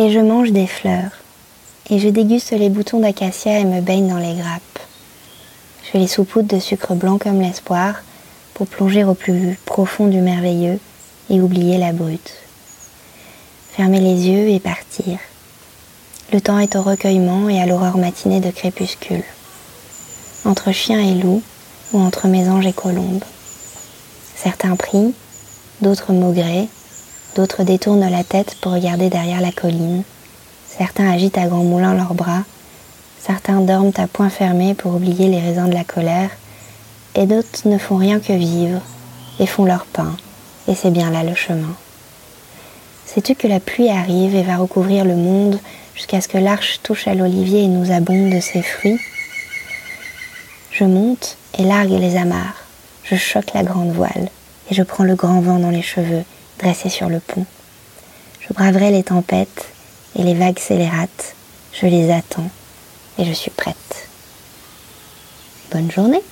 Et je mange des fleurs, et je déguste les boutons d'acacia et me baigne dans les grappes. Je les saupoudre de sucre blanc comme l'espoir pour plonger au plus profond du merveilleux et oublier la brute. Fermer les yeux et partir. Le temps est au recueillement et à l'aurore matinée de crépuscule. Entre chien et loup ou entre mésanges et colombes. Certains prient, d'autres maugrés, d'autres détournent la tête pour regarder derrière la colline. Certains agitent à grands moulins leurs bras, certains dorment à poings fermés pour oublier les raisins de la colère, et d'autres ne font rien que vivre et font leur pain, et c'est bien là le chemin. Sais-tu que la pluie arrive et va recouvrir le monde jusqu'à ce que l'arche touche à l'olivier et nous abonde de ses fruits? Je monte et largue les amarres, je choque la grande voile et je prends le grand vent dans les cheveux dressé sur le pont. Je braverai les tempêtes et les vagues scélérates, je les attends et je suis prête. Bonne journée